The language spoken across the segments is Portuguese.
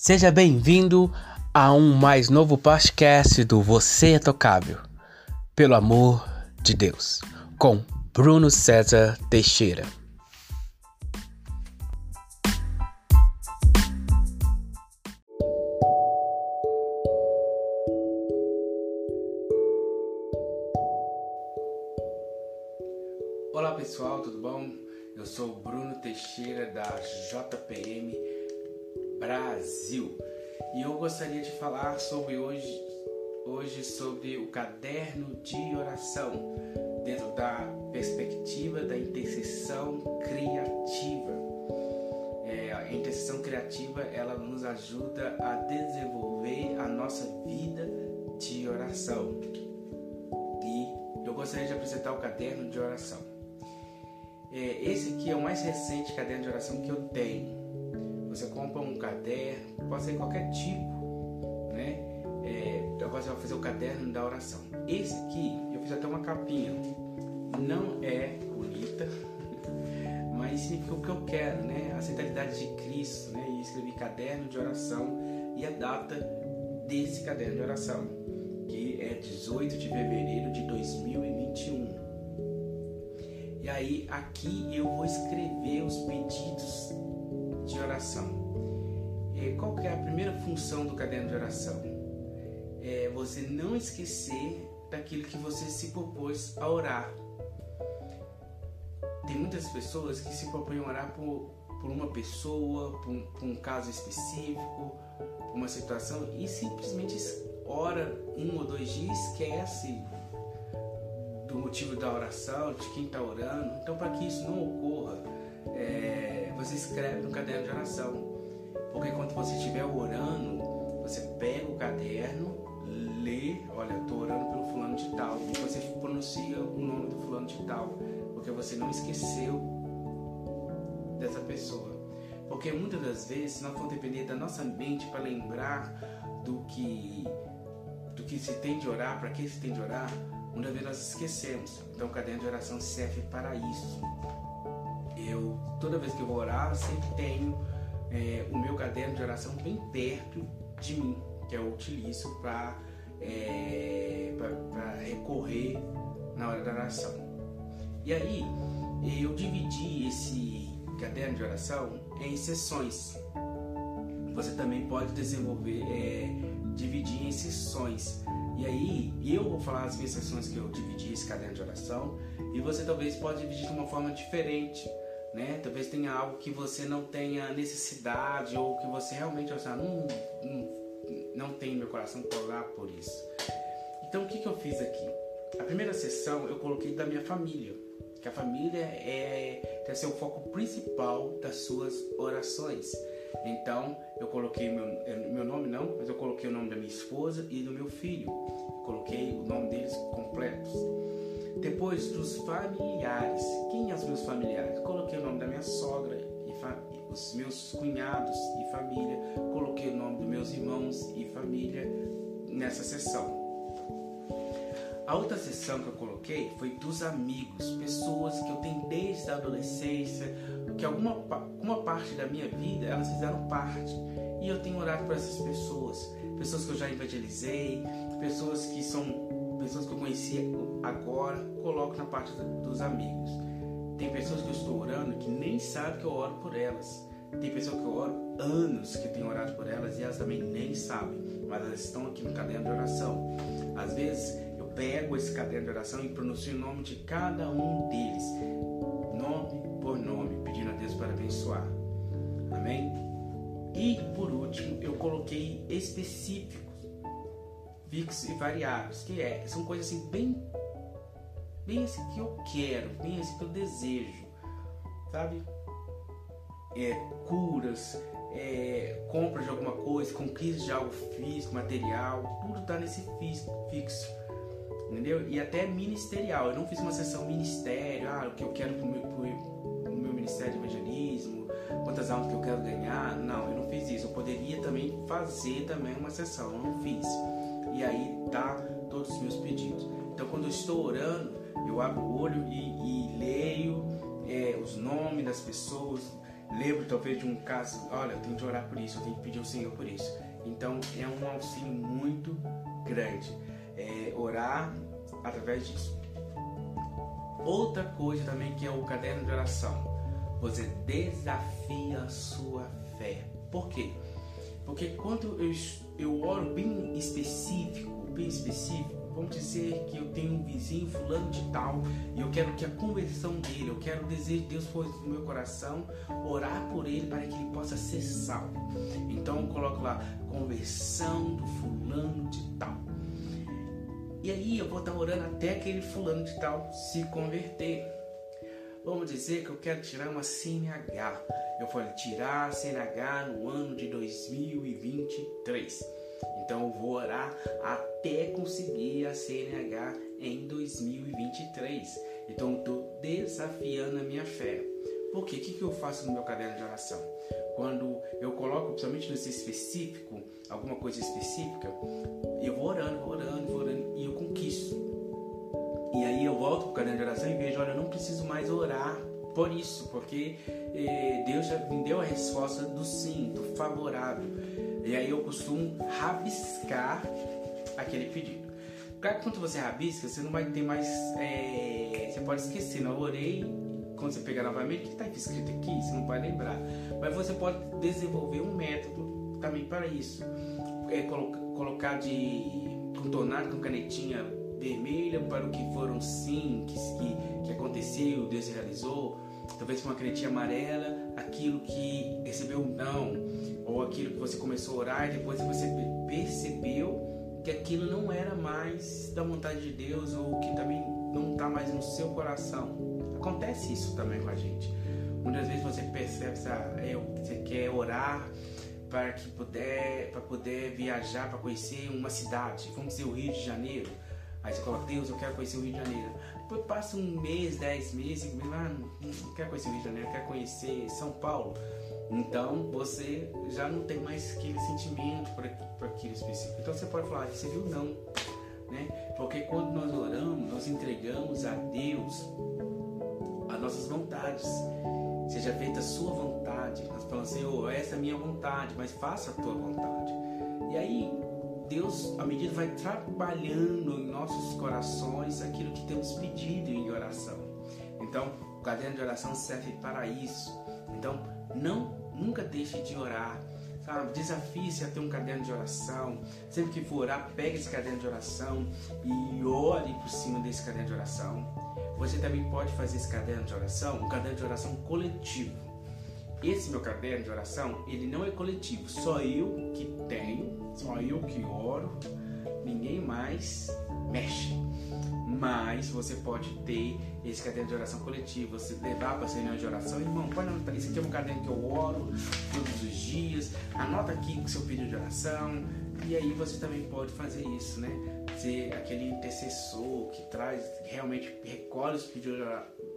Seja bem-vindo a um mais novo podcast do Você é Tocável, pelo amor de Deus, com Bruno César Teixeira. Brasil. E eu gostaria de falar sobre hoje, hoje sobre o caderno de oração, dentro da perspectiva da intercessão criativa. É, a intercessão criativa ela nos ajuda a desenvolver a nossa vida de oração. E eu gostaria de apresentar o caderno de oração. É, esse aqui é o mais recente caderno de oração que eu tenho você compra um caderno, pode ser qualquer tipo, né? É, você vai fazer o caderno da oração. Esse aqui, eu fiz até uma capinha. Não é bonita, mas significa o que eu quero, né? A centralidade de Cristo, né? E escrevi caderno de oração e a data desse caderno de oração, que é 18 de fevereiro de 2021. E aí aqui eu vou escrever os pedidos de oração. E qual que é a primeira função do caderno de oração? É você não esquecer daquilo que você se propôs a orar. Tem muitas pessoas que se propõem a orar por, por uma pessoa, por um, por um caso específico, por uma situação e simplesmente ora um ou dois dias esquece do motivo da oração, de quem está orando. Então, para que isso não ocorra, é, você escreve no caderno de oração. Porque quando você estiver orando, você pega o caderno, lê, olha, estou orando pelo fulano de tal, e você pronuncia o nome do fulano de tal, porque você não esqueceu dessa pessoa. Porque muitas das vezes nós vamos depender da nossa mente para lembrar do que do que se tem de orar, para que se tem de orar, muitas vezes nós esquecemos. Então o caderno de oração serve para isso. Eu, toda vez que eu vou orar, sempre tenho é, o meu caderno de oração bem perto de mim, que eu utilizo para é, recorrer na hora da oração. E aí, eu dividi esse caderno de oração em sessões. Você também pode desenvolver, é, dividir em sessões. E aí, eu vou falar as minhas sessões que eu dividi esse caderno de oração, e você talvez pode dividir de uma forma diferente né? Talvez tenha algo que você não tenha necessidade ou que você realmente assim, não, não, não tem meu coração orar por isso. Então o que, que eu fiz aqui? A primeira sessão eu coloquei da minha família, que a família é deve ser o foco principal das suas orações. Então eu coloquei meu, meu nome não, mas eu coloquei o nome da minha esposa e do meu filho. coloquei o nome deles completos. Depois dos familiares. Quem são os meus familiares? Coloquei o nome da minha sogra e os meus cunhados e família. Coloquei o nome dos meus irmãos e família nessa sessão. A outra sessão que eu coloquei foi dos amigos, pessoas que eu tenho desde a adolescência, que alguma uma parte da minha vida elas fizeram parte. E eu tenho orado por essas pessoas, pessoas que eu já evangelizei, pessoas que são pessoas que eu conheci agora, coloco na parte dos amigos. Tem pessoas que eu estou orando que nem sabem que eu oro por elas. Tem pessoas que eu oro anos que tenho orado por elas e elas também nem sabem, mas elas estão aqui no caderno de oração. Às vezes eu pego esse caderno de oração e pronuncio o nome de cada um deles, nome por nome, pedindo a Deus para abençoar. Amém? E por último, eu coloquei específico fixos e variáveis, que é, são coisas assim bem bem assim que eu quero, bem assim que eu desejo, sabe? É, curas, é, compra de alguma coisa, conquista de algo físico, material, tudo tá nesse fixo, entendeu? E até ministerial. Eu não fiz uma sessão ministério, ah, o que eu quero pro meu, pro, meu ministério de evangelismo, quantas almas que eu quero ganhar. Não, eu não fiz isso. Eu poderia também fazer também uma sessão, eu não fiz e aí tá todos os meus pedidos. Então quando eu estou orando, eu abro o olho e, e leio é, os nomes das pessoas lembro talvez de um caso, olha, eu tenho que orar por isso, eu tenho que pedir ao Senhor por isso. Então é um auxílio muito grande é, orar através disso. Outra coisa também que é o caderno de oração. Você desafia a sua fé. Por quê? Porque quando eu, eu oro bem específico, bem específico, vamos dizer que eu tenho um vizinho fulano de tal e eu quero que a conversão dele, eu quero o desejo de Deus pôs no meu coração, orar por ele para que ele possa ser salvo. Então eu coloco lá conversão do fulano de tal. E aí eu vou estar orando até aquele fulano de tal se converter. Vamos dizer que eu quero tirar uma CNH. Eu falei tirar CNH no ano de 2023. Então eu vou orar até conseguir a CNH em 2023. Então eu estou desafiando a minha fé. Por quê? O que, que eu faço no meu caderno de oração? Quando eu coloco, principalmente nesse específico, alguma coisa específica, eu vou orando, vou orando, vou orando e eu conquisto. E aí eu volto para o caderno de oração e vejo, olha, eu não preciso mais orar por isso, porque eh, Deus já me deu a resposta do sim, do favorável. E aí eu costumo rabiscar aquele pedido. Claro que quando você rabisca, você não vai ter mais. É, você pode esquecer, não orei. Quando você pegar novamente, o que está escrito aqui? Você não vai lembrar. Mas você pode desenvolver um método também para isso. É colocar de contornar com canetinha vermelha para o que foram sim, que, que, aconteceu, Deus realizou talvez com uma canetinha amarela, aquilo que recebeu não, ou aquilo que você começou a orar e depois você percebeu que aquilo não era mais da vontade de Deus ou que também não está mais no seu coração. Acontece isso também com a gente. Muitas vezes você percebe que você quer orar para que puder para poder viajar para conhecer uma cidade, vamos dizer o Rio de Janeiro. Aí você coloca, Deus, eu quero conhecer o Rio de Janeiro. Depois passa um mês, dez meses, ah, não quero conhecer o Rio de Janeiro, quero conhecer São Paulo. Então você já não tem mais aquele sentimento para aquilo específico. Então você pode falar, você viu não. Né? Porque quando nós oramos, nós entregamos a Deus as nossas vontades. Seja feita a sua vontade. Nós falamos, Senhor, essa é a minha vontade, mas faça a tua vontade. E aí Deus, à medida vai trabalhando em nossos corações aquilo que temos pedido em oração. Então, o caderno de oração serve para isso. Então, não nunca deixe de orar. Desafie-se a ter um caderno de oração. Sempre que for orar, pegue esse caderno de oração e ore por cima desse caderno de oração. Você também pode fazer esse caderno de oração, um caderno de oração coletivo. Esse meu caderno de oração, ele não é coletivo, só eu que tenho, só eu que oro, ninguém mais mexe. Mas você pode ter esse caderno de oração coletivo, você levar para a reunião de oração, irmão, pode anotar, isso aqui é um caderno que eu oro todos os dias, anota aqui o seu pedido de oração, e aí você também pode fazer isso, né? Ser aquele intercessor que traz, realmente recolhe os pedidos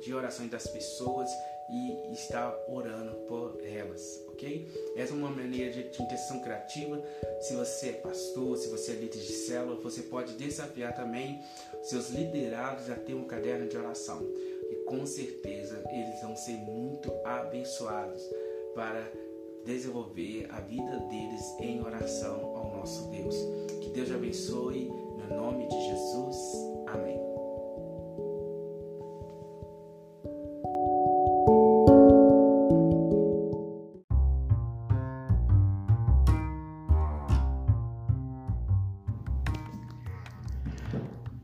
de oração das pessoas e estar orando por elas, ok? Essa é uma maneira de, de criativa. Se você é pastor, se você é líder de célula, você pode desafiar também seus liderados a ter um caderno de oração. E com certeza eles vão ser muito abençoados para desenvolver a vida deles em oração ao nosso Deus. Que Deus abençoe no nome de Jesus. Amém.